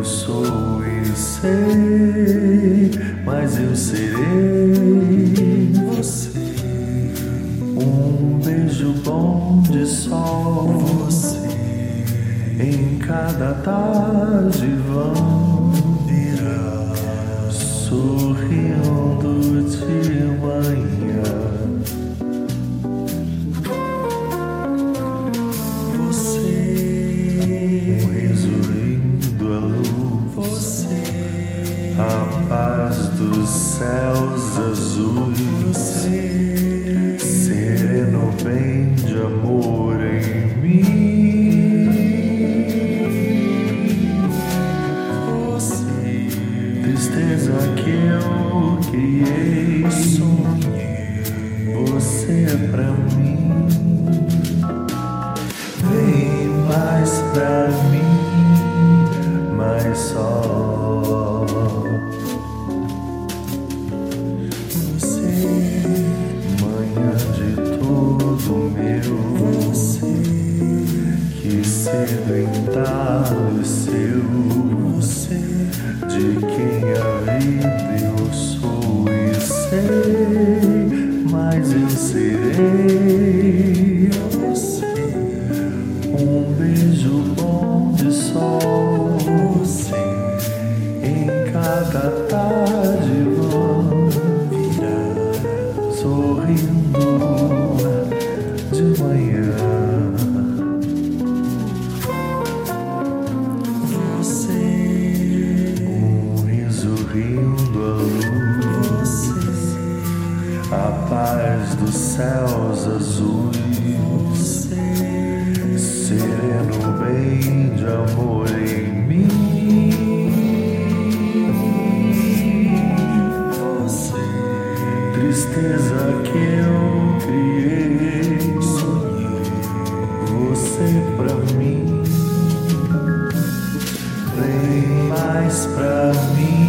eu sou e sei, mas eu serei você, um beijo bom de sol. você Em cada tarde vão céus azuis. Sereno bem de amor em mim. você, Tristeza que eu criei, você é pra mim. Que cedo entarreceu você, de quem a vida eu sou e sei, mas eu serei você, um beijo bom de sol você em cada tarde vão virá. sorrindo de manhã. Paz dos céus azuis, sereno bem de amor em mim. você, Tristeza que eu criei, sonhei. você pra mim. Vem mais pra mim,